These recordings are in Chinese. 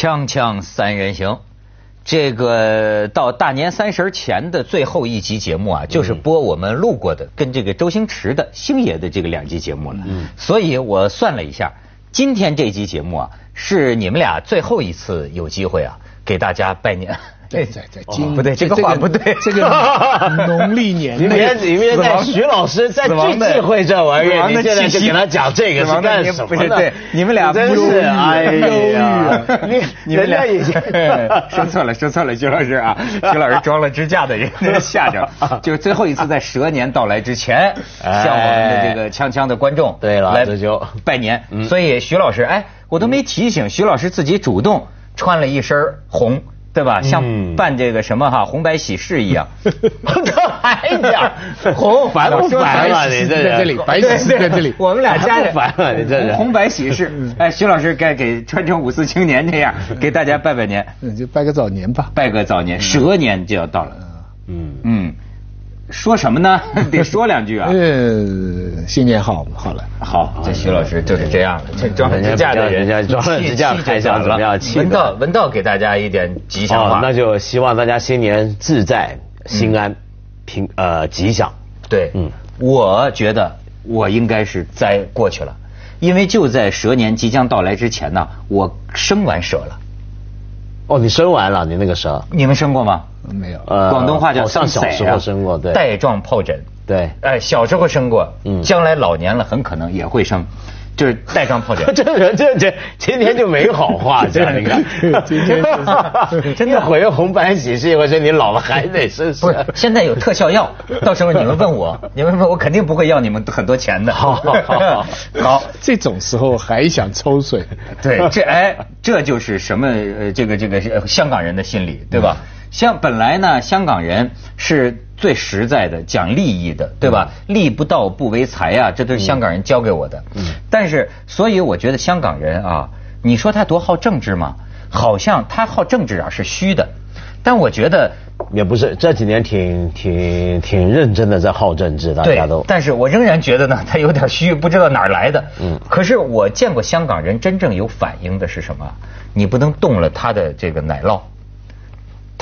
锵锵三人行，这个到大年三十前的最后一集节目啊，就是播我们录过的跟这个周星驰的星爷的这个两集节目了。嗯，所以我算了一下，今天这集节目啊，是你们俩最后一次有机会啊，给大家拜年。对对对，今不对，这个话不对，这个 农历年里面里面在徐老师在最忌讳这玩意儿，你现在就给他讲这个是干什么呢？对，你们俩真是哎呀，你你们俩已经说错了，说错了，徐老师啊，徐老师装了支架的人吓着，就是最后一次在蛇年到来之前，向我们的这个锵锵的观众对了，这就拜年。所以徐老师，哎，我都没提醒，徐老师自己主动穿了一身红。对吧？像办这个什么哈 红白喜事一样，这还讲红烦不烦啊？你这在这里，白喜事在这里，我们俩家不烦了？你这是红白喜事。哎，徐老师该给穿成五四青年这样，给大家拜拜年，就拜个早年吧，拜个早年，蛇年就要到了。嗯嗯。说什么呢？得说两句啊！呃，新年好，好了，好，这徐老师就是这样了，这装支架的人家装支架还想怎么样？文道，文道给大家一点吉祥话，那就希望大家新年自在、心安、平呃吉祥。对，嗯，我觉得我应该是灾过去了，因为就在蛇年即将到来之前呢，我生完蛇了。哦，你生完了，你那个蛇，你们生过吗？没有，呃，广东话叫上小时候生过，对，带状疱疹，对，哎，小时候生过，嗯，将来老年了很可能也会生。就是带状疱疹，这人这这今天就没好话 这样，你看，今天 真的回红白喜事，我说你老了还得生不是？现在有特效药，到时候你们问我，你们问我肯定不会要你们很多钱的。好好好，好，这种时候还想抽水？对，这哎，这就是什么？呃，这个这个香港人的心理，对吧？像本来呢，香港人是最实在的，讲利益的，对吧？利不到不为财啊，这都是香港人教给我的。嗯。但是，所以我觉得香港人啊，你说他多好政治吗？好像他好政治啊是虚的，但我觉得也不是。这几年挺挺挺认真的在好政治，大家都。但是我仍然觉得呢，他有点虚，不知道哪儿来的。嗯。可是我见过香港人真正有反应的是什么？你不能动了他的这个奶酪。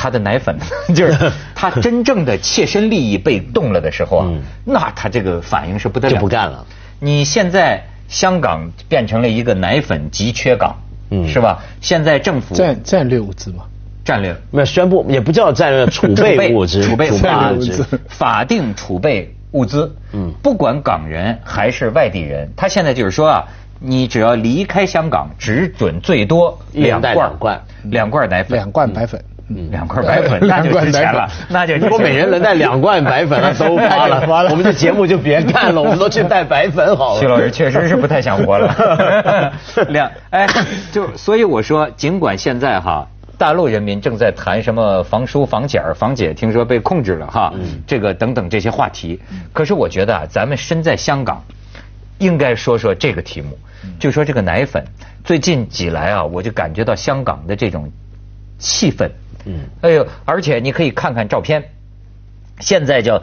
他的奶粉 就是他真正的切身利益被动了的时候啊，那他这个反应是不得了，就不干了。你现在香港变成了一个奶粉急缺港，是吧？现在政府战战略物资嘛，战略没有宣布，也不叫战略 储备物资，储备物资，法定储备物资。嗯，不管港人还是外地人，他现在就是说啊，你只要离开香港，只准最多两罐。两罐。奶粉，两罐奶粉。两块白粉 那就值钱了，那就如果每人能带两罐白粉，那都发了，我们这节目就别干了，我们都去带白粉好了。徐老师确实是不太想活了。两哎，就所以我说，尽管现在哈，大陆人民正在谈什么防输、防检、防姐，听说被控制了哈，这个等等这些话题，可是我觉得啊，咱们身在香港，应该说说这个题目，就说这个奶粉，最近几来啊，我就感觉到香港的这种气氛。嗯，哎呦，而且你可以看看照片，现在叫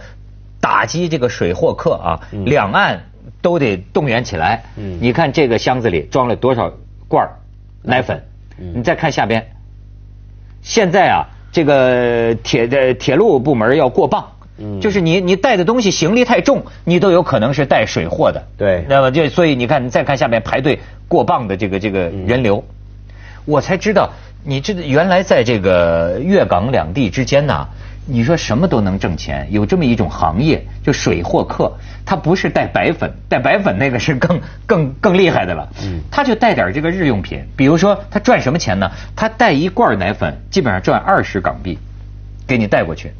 打击这个水货客啊，两岸都得动员起来。嗯，你看这个箱子里装了多少罐奶粉？你再看下边，现在啊，这个铁的铁路部门要过磅，就是你你带的东西行李太重，你都有可能是带水货的。对，那么就所以你看，你再看下面排队过磅的这个这个人流，我才知道。你这原来在这个粤港两地之间呢，你说什么都能挣钱，有这么一种行业，就水货客，他不是带白粉，带白粉那个是更更更厉害的了。嗯，他就带点这个日用品，比如说他赚什么钱呢？他带一罐奶粉，基本上赚二十港币，给你带过去。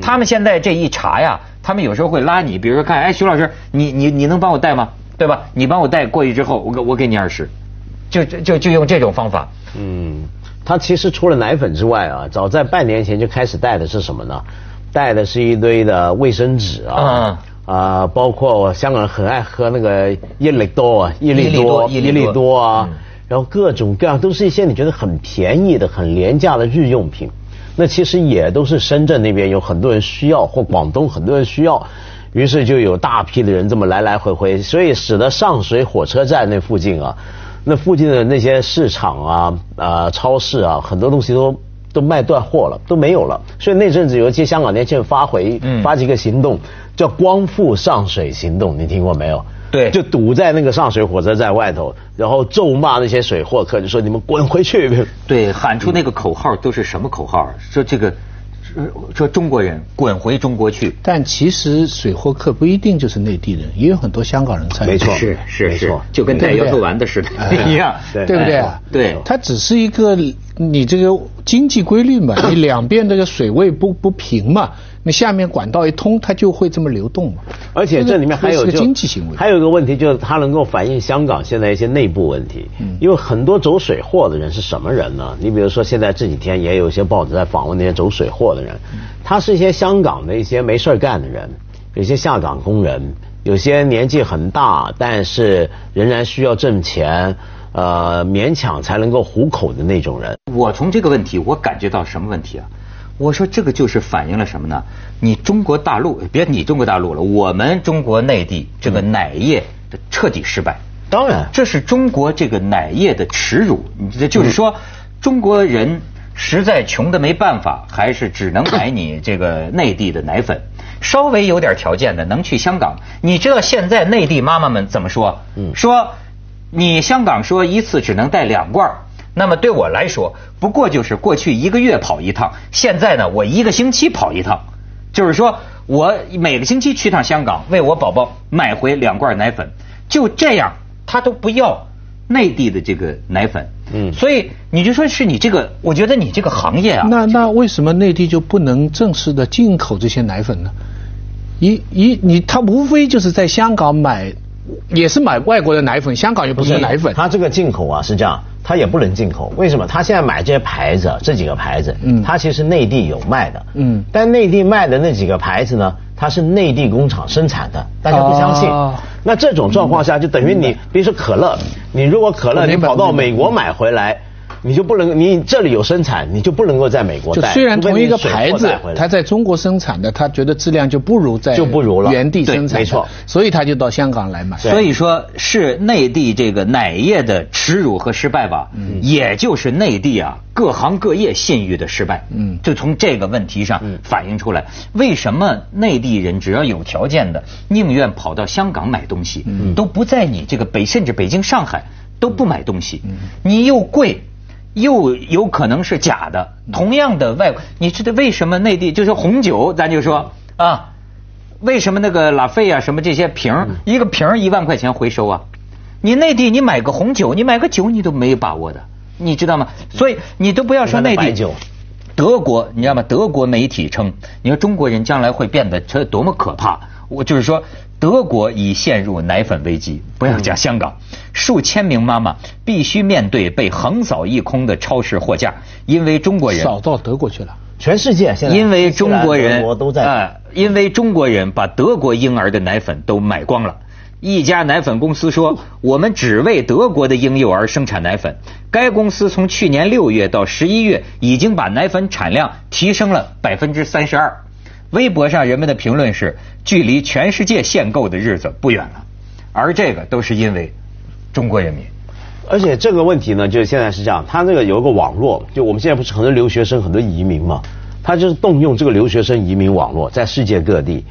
他们现在这一查呀，他们有时候会拉你，比如说看，哎，徐老师，你你你能帮我带吗？对吧？你帮我带过去之后，我给我给你二十，就就就用这种方法。嗯。他其实除了奶粉之外啊，早在半年前就开始带的是什么呢？带的是一堆的卫生纸啊，啊，包括香港人很爱喝那个益力多啊，益力多，益力多啊，然后各种各样都是一些你觉得很便宜的、很廉价的日用品。那其实也都是深圳那边有很多人需要，或广东很多人需要，于是就有大批的人这么来来回回，所以使得上水火车站那附近啊。那附近的那些市场啊、啊超市啊，很多东西都都卖断货了，都没有了。所以那阵子有一些香港年轻人发回发起一个行动，叫“光复上水行动”，你听过没有？对就堵在那个上水火车站外头，然后咒骂那些水货客，就说你们滚回去。对，喊出那个口号都是什么口号？说这个，说说中国人滚回中国去。但其实水货客不一定就是内地人，也有很多香港人参与。没错是是是 没错，就跟带摇头丸的似的一样，对对不对啊？对它只是一个你这个经济规律嘛，你两边这个水位不不平嘛，你下面管道一通，它就会这么流动嘛。而且这里面还有经济行为，还有一个问题就是它能够反映香港现在一些内部问题。因为很多走水货的人是什么人呢？你比如说现在这几天也有一些报纸在访问那些走水货的人，他是一些香港的一些没事儿干的人，有些下岗工人，有些年纪很大，但是仍然需要挣钱，呃，勉强才能够糊口的那种人。我从这个问题，我感觉到什么问题啊？我说这个就是反映了什么呢？你中国大陆，别你中国大陆了，我们中国内地这个奶业的彻底失败。当然，这是中国这个奶业的耻辱。你这就是说，中国人实在穷的没办法，还是只能买你这个内地的奶粉。稍微有点条件的能去香港。你知道现在内地妈妈们怎么说？嗯说你香港说一次只能带两罐那么对我来说，不过就是过去一个月跑一趟，现在呢，我一个星期跑一趟，就是说我每个星期去趟香港，为我宝宝买回两罐奶粉，就这样，他都不要内地的这个奶粉。嗯所以你就说是你这个，我觉得你这个行业啊，那那为什么内地就不能正式的进口这些奶粉呢？一一你他无非就是在香港买，也是买外国的奶粉，香港又不是奶粉。它这个进口啊是这样，它也不能进口。为什么？它现在买这些牌子，这几个牌子，嗯它其实内地有卖的，嗯但内地卖的那几个牌子呢，它是内地工厂生产的，大家不相信。哦那这种状况下，就等于你，比如说可乐，你如果可乐你跑到美国买回来。你就不能，你这里有生产，你就不能够在美国带。就虽然同一个牌子带回，来。它在中国生产的，他觉得质量就不如在就不如了。原地生产没错。所以他就到香港来买。所以说是内地这个奶业的耻辱和失败吧，也就是内地啊各行各业信誉的失败。嗯。就从这个问题上反映出来，为什么内地人只要有条件的，宁愿跑到香港买东西，都不在你这个北甚至北京、上海都不买东西，你又贵。又有可能是假的，同样的外，你知道为什么内地就是红酒，咱就说啊，为什么那个拉菲啊什么这些瓶一个瓶一万块钱回收啊？你内地你买个红酒，你买个酒你都没有把握的，你知道吗？所以你都不要说内地德国，你知道吗？德国媒体称，你说中国人将来会变得这多么可怕？我就是说，德国已陷入奶粉危机，不要讲香港，数千名妈妈必须面对被横扫一空的超市货架，因为中国人扫到德国去了。全世界现在因为中国人都在哎因为中国人把德国婴儿的奶粉都买光了。一家奶粉公司说，我们只为德国的婴幼儿生产奶粉。该公司从去年六月到十一月，已经把奶粉产量提升了百分之三十二。微博上人们的评论是：距离全世界限购的日子不远了。而这个都是因为中国人民。而且这个问题呢，就现在是这样，他那个有一个网络，就我们现在不是很多留学生、很多移民嘛，他就是动用这个留学生移民网络，在世界各地，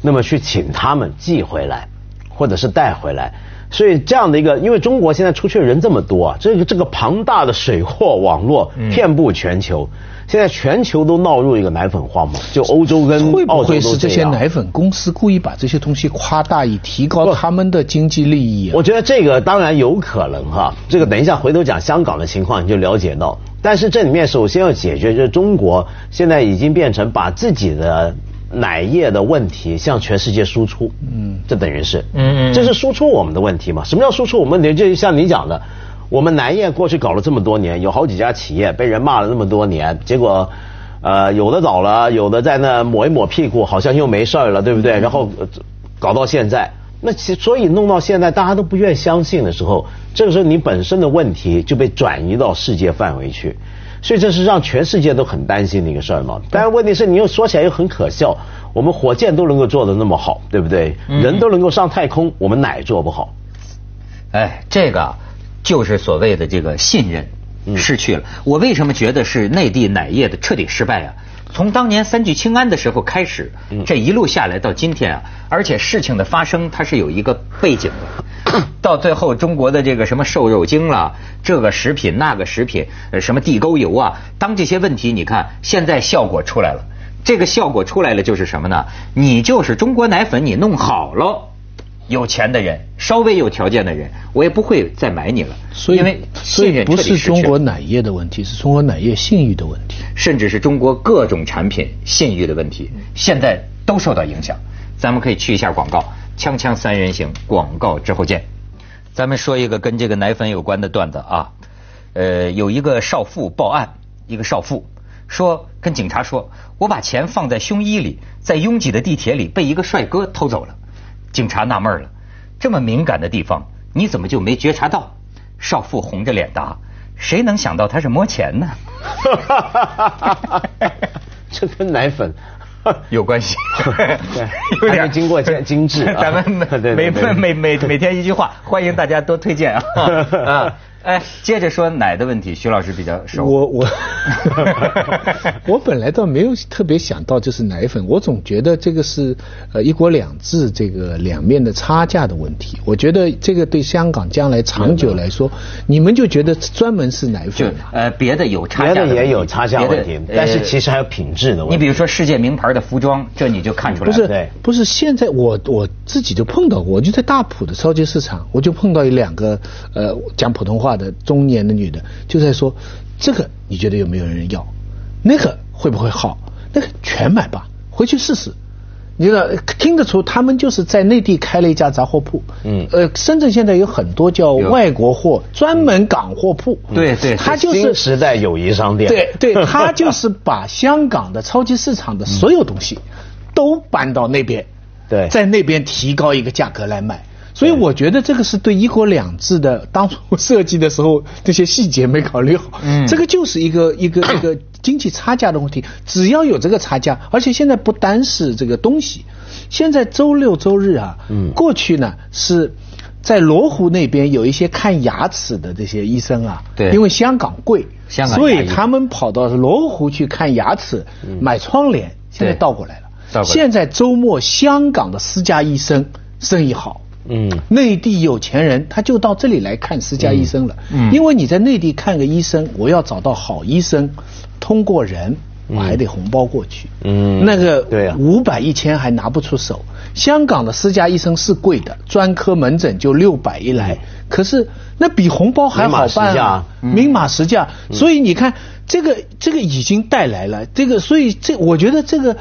那么去请他们寄回来，或者是带回来。所以这样的一个，因为中国现在出去的人这么多啊，这个这个庞大的水货网络遍布全球，现在全球都闹入一个奶粉荒嘛，就欧洲跟会不澳洲都会是这些奶粉公司故意把这些东西夸大，以提高他们的经济利益啊？我觉得这个当然有可能哈，这个等一下回头讲香港的情况你就了解到。但是这里面首先要解决，就是中国现在已经变成把自己的奶业的问题向全世界输出，嗯，这等于是，嗯嗯这是输出我们的问题嘛？什么叫输出我们问题？就像你讲的，我们奶业过去搞了这么多年，有好几家企业被人骂了那么多年，结果。呃，有的倒了，有的在那抹一抹屁股，好像又没事儿了，对不对？然后呃搞到现在，那其所以弄到现在，大家都不愿相信的时候，这个时候你本身的问题就被转移到世界范围去，所以这是让全世界都很担心的一个事儿嘛。但是问题是，你又说起来又很可笑，我们火箭都能够做的那么好，对不对？人都能够上太空，我们奶做不好。哎，这个啊就是所谓的这个信任失去了。我为什么觉得是内地奶业的彻底失败啊？从当年三聚氰胺的时候开始，这一路下来到今天啊，而且事情的发生它是有一个背景的。到最后，中国的这个什么瘦肉精了，这个食品那个食品，什么地沟油啊，当这些问题，你看现在效果出来了，这个效果出来了就是什么呢？你就是中国奶粉，你弄好了。有钱的人，稍微有条件的人，我也不会再买你了。所以，因为所以不是中国奶业的问题，是中国奶业信誉的问题，甚至是中国各种产品信誉的问题，现在都受到影响。咱们可以去一下广告，锵锵三人行，广告之后见。咱们说一个跟这个奶粉有关的段子啊，呃，有一个少妇报案，一个少妇说跟警察说，我把钱放在胸衣里，在拥挤的地铁里被一个帅哥偷走了。警察纳闷了，这么敏感的地方，你怎么就没觉察到？少妇红着脸答：“谁能想到他是摸钱呢？” 这跟奶粉 有关系，有点经过精精致。咱们 每每每每每天一句话，欢迎大家多推荐啊。哎，接着说奶的问题，徐老师比较熟。我我 我本来倒没有特别想到就是奶粉，我总觉得这个是呃一国两制这个两面的差价的问题。我觉得这个对香港将来长久来说，你们就觉得专门是奶粉呃，别的有差价，别的也有差价问题，但是其实还有品质的问题。你比如说世界名牌的服装，这你就看出来了。不是，不是现在我我自己就碰到过，我就在大埔的超级市场，我就碰到一两个呃讲普通话。的中年的女的就在说，这个你觉得有没有人要？那个会不会好？那个全买吧，回去试试。你知道听得出他们就是在内地开了一家杂货铺。嗯。呃，深圳现在有很多叫外国货专门港货铺。对对。他就是时代友谊商店。对对，他就是把香港的超级市场的所有东西都搬到那边。对。在那边提高一个价格来卖。所以我觉得这个是对“一国两制”的当初设计的时候，这些细节没考虑好。嗯，这个就是一个一个 一个经济差价的问题。只要有这个差价，而且现在不单是这个东西，现在周六周日啊，嗯，过去呢是在罗湖那边有一些看牙齿的这些医生啊，对，因为香港贵，香港所以他们跑到罗湖去看牙齿，买窗帘。现在倒过来了，现在周末香港的私家医生生意好。嗯，内地有钱人他就到这里来看私家医生了。嗯，因为你在内地看个医生，我要找到好医生，通过人我还得红包过去。嗯，那个对五百一千还拿不出手。香港的私家医生是贵的，专科门诊就六百一来，可是那比红包还好办啊，明码实价。所以你看这个这个已经带来了这个，所以这我觉得这个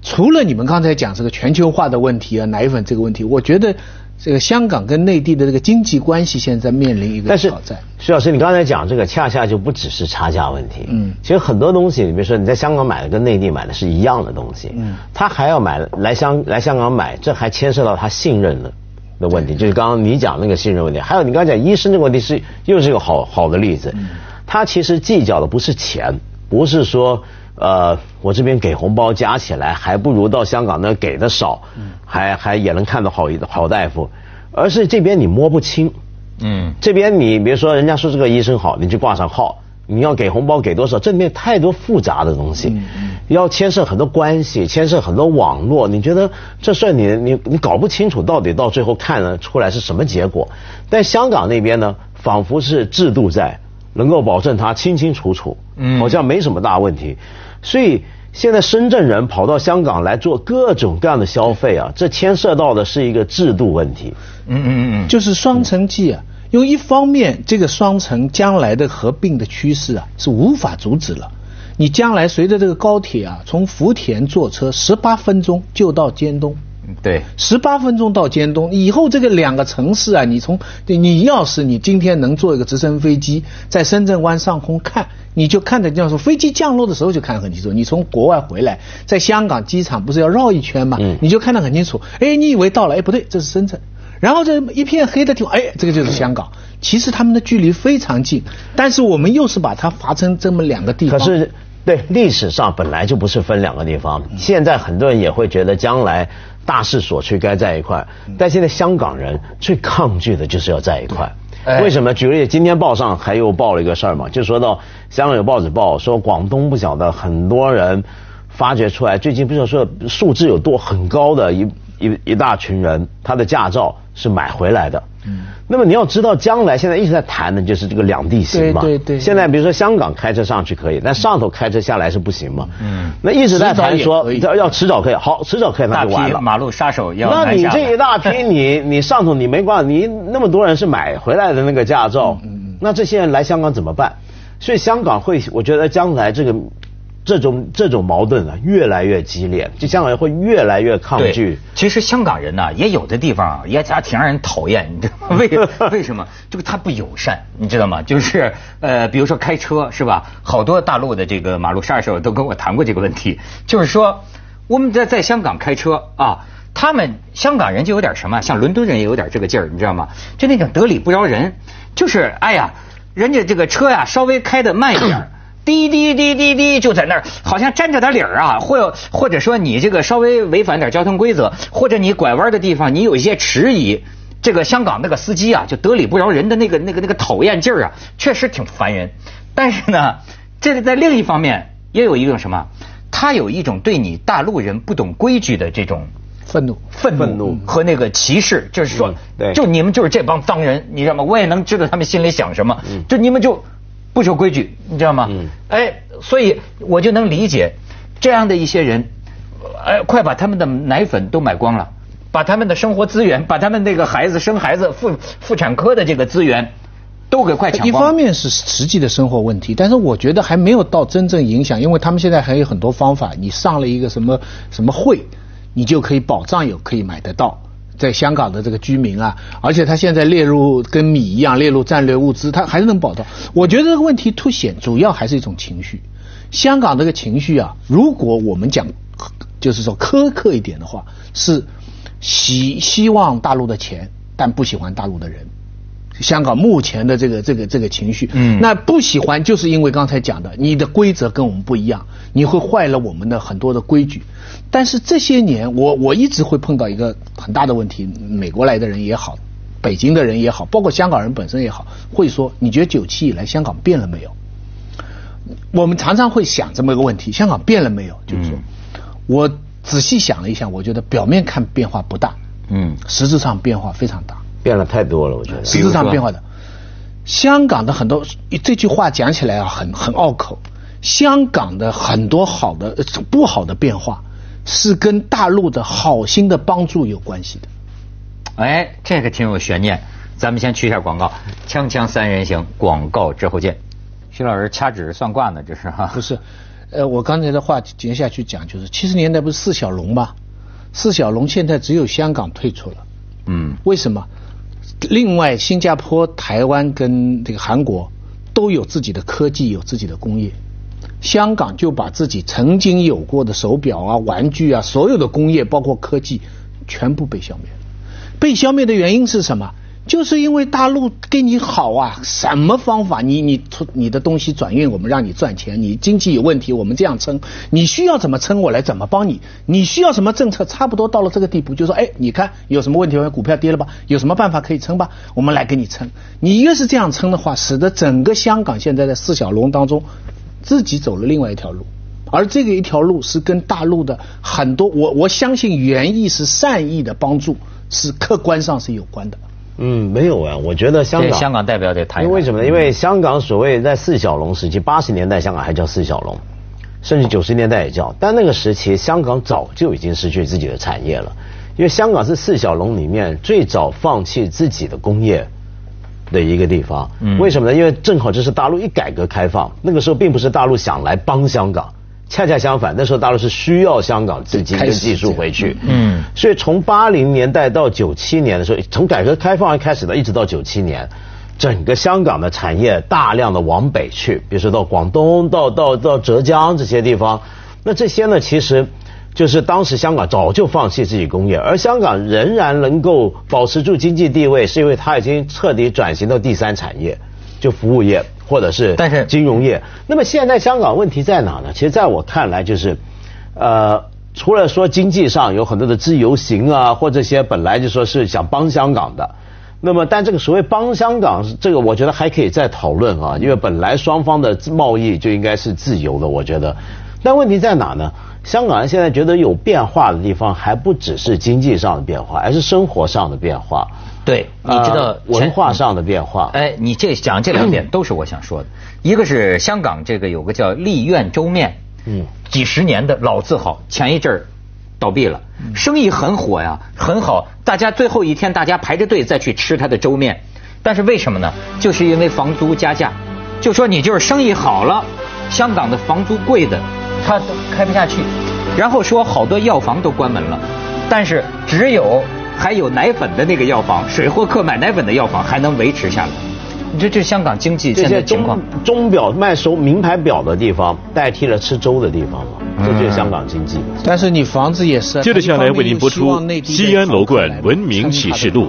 除了你们刚才讲这个全球化的问题啊，奶粉这个问题，我觉得。这个香港跟内地的这个经济关系现在面临一个挑战。徐老师，你刚才讲这个，恰恰就不只是差价问题。嗯，其实很多东西，你比如说你在香港买的跟内地买的是一样的东西，嗯，他还要买来香来香港买，这还牵涉到他信任的的问题。就是刚刚你讲那个信任问题，还有你刚才讲医生这个问题是又是一个好好的例子。嗯他其实计较的不是钱，不是说。呃，我这边给红包加起来还不如到香港那给的少，还还也能看到好好大夫，而是这边你摸不清，嗯，这边你比如说人家说这个医生好，你就挂上号，你要给红包给多少，这里面太多复杂的东西，嗯要牵涉很多关系，牵涉很多网络，你觉得这事你你你搞不清楚到底到最后看了出来是什么结果？但香港那边呢，仿佛是制度在能够保证它清清楚楚，嗯，好像没什么大问题。所以现在深圳人跑到香港来做各种各样的消费啊，这牵涉到的是一个制度问题。嗯嗯嗯，就是双城记啊，因为一方面这个双城将来的合并的趋势啊是无法阻止了。你将来随着这个高铁啊，从福田坐车十八分钟就到尖东。对，十八分钟到尖东，以后这个两个城市啊，你从你要是你今天能坐一个直升飞机在深圳湾上空看，你就看得见说飞机降落的时候就看得很清楚。你从国外回来，在香港机场不是要绕一圈吗？你就看得很清楚。哎，你以为到了？哎，不对，这是深圳。然后这一片黑的地方，哎，这个就是香港。其实他们的距离非常近，但是我们又是把它划成这么两个地方。可是，对历史上本来就不是分两个地方。现在很多人也会觉得将来。大势所趋，该在一块。但现在香港人最抗拒的就是要在一块，为什么？举个例，今天报上还又报了一个事儿嘛，就说到香港有报纸报说广东不晓得很多人发掘出来，最近不是说数字有多很高的一一一大群人，他的驾照是买回来的。嗯。那么你要知道，将来现在一直在谈的就是这个两地行嘛。对对对。现在比如说香港开车上去可以，但上头开车下来是不行嘛。嗯。那一直在谈说要要迟早可以，好迟早可以那就完了。马路杀手要那你这一大批，你 你上头你没关你那么多人是买回来的那个驾照，那这些人来香港怎么办？所以香港会，我觉得将来这个。这种这种矛盾啊，越来越激烈，就香港人会越来越抗拒。其实香港人呢，也有的地方啊，也还挺让人讨厌，你知道吗？为 为什么？这个他不友善，你知道吗？就是呃，比如说开车是吧？好多大陆的这个马路杀手都跟我谈过这个问题，就是说我们在在香港开车啊，他们香港人就有点什么，像伦敦人也有点这个劲儿，你知道吗？就那种得理不饶人，就是哎呀，人家这个车呀稍微开的慢一点。滴滴滴滴滴，就在那儿，好像沾着点理儿啊，或或者说你这个稍微违反点交通规则，或者你拐弯的地方你有一些迟疑，这个香港那个司机啊，就得理不饶人的那个那个那个讨厌劲儿啊，确实挺烦人。但是呢，这个在另一方面也有一种什么，他有一种对你大陆人不懂规矩的这种愤怒、愤怒和那个歧视，就是说，就你们就是这帮脏人，你知道吗？我也能知道他们心里想什么，就你们就。不守规矩，你知道吗？嗯。哎，所以我就能理解这样的一些人，哎，快把他们的奶粉都买光了，把他们的生活资源，把他们那个孩子生孩子妇妇产科的这个资源都给快抢光。一方面是实际的生活问题，但是我觉得还没有到真正影响，因为他们现在还有很多方法，你上了一个什么什么会，你就可以保障有可以买得到。在香港的这个居民啊，而且他现在列入跟米一样列入战略物资，他还是能保到。我觉得这个问题凸显主要还是一种情绪。香港这个情绪啊，如果我们讲就是说苛刻一点的话，是希希望大陆的钱，但不喜欢大陆的人。香港目前的这个这个这个情绪，嗯，那不喜欢就是因为刚才讲的，你的规则跟我们不一样，你会坏了我们的很多的规矩。但是这些年，我我一直会碰到一个很大的问题，美国来的人也好，北京的人也好，包括香港人本身也好，会说，你觉得九七以来香港变了没有？我们常常会想这么一个问题：香港变了没有？就是说，我仔细想了一下，我觉得表面看变化不大，嗯，实质上变化非常大。变了太多了，我觉得。实质上变化的，香港的很多这句话讲起来啊，很很拗口。香港的很多好的不好的变化，是跟大陆的好心的帮助有关系的。哎，这个挺有悬念。咱们先去一下广告，锵锵三人行，广告之后见。徐老师掐指算卦呢，这是哈？不是，呃，我刚才的话接下去讲，就是七十年代不是四小龙吗？四小龙现在只有香港退出了。嗯。为什么？另外，新加坡、台湾跟这个韩国都有自己的科技，有自己的工业。香港就把自己曾经有过的手表啊、玩具啊，所有的工业包括科技，全部被消灭了。被消灭的原因是什么？就是因为大陆跟你好啊，什么方法？你你出你的东西转运，我们让你赚钱。你经济有问题，我们这样撑。你需要怎么撑，我来怎么帮你。你需要什么政策？差不多到了这个地步，就说，哎，你看有什么问题？股票跌了吧？有什么办法可以撑吧？我们来给你撑。你越是这样撑的话，使得整个香港现在在四小龙当中，自己走了另外一条路，而这个一条路是跟大陆的很多，我我相信原意是善意的帮助，是客观上是有关的。嗯，没有啊，我觉得香港香港代表得谈。因为什么呢？因为香港所谓在四小龙时期，八十年代香港还叫四小龙，甚至九十年代也叫，但那个时期香港早就已经失去自己的产业了。因为香港是四小龙里面最早放弃自己的工业的一个地方。嗯。为什么呢？因为正好这是大陆一改革开放，那个时候并不是大陆想来帮香港。恰恰相反，那时候大陆是需要香港资金跟技术回去。嗯，所以从八零年代到九七年的时候，从改革开放开始的，一直到九七年，整个香港的产业大量的往北去，比如说到广东、到到到浙江这些地方。那这些呢，其实就是当时香港早就放弃自己工业，而香港仍然能够保持住经济地位，是因为它已经彻底转型到第三产业，就服务业。或者是但是金融业，那么现在香港问题在哪呢？其实在我看来，就是呃，除了说经济上有很多的自由行啊，或这些本来就说是想帮香港的，那么，但这个所谓帮香港，这个我觉得还可以再讨论啊，因为本来双方的贸易就应该是自由的，我觉得。但问题在哪呢？香港人现在觉得有变化的地方，还不只是经济上的变化，而是生活上的变化。对，你知道文化上的变化。哎，你这讲这两点都是我想说的。一个是香港这个有个叫丽苑粥面，嗯，几十年的老字号，前一阵儿。倒闭了，生意很火呀，很好。大家最后一天，大家排着队再去吃他的粥面，但是为什么呢？就是因为房租加价。就说你就是生意好了，香港的房租贵的，他都开不下去。然后说好多药房都关门了，但是只有还有奶粉的那个药房，水货客买奶粉的药房还能维持下来。你说这香港经济现在情况，钟表卖手名牌表的地方代替了吃粥的地方了。这就是香港经济。但是你房子也是。接着下来为您播出《西安楼冠文明启示录》。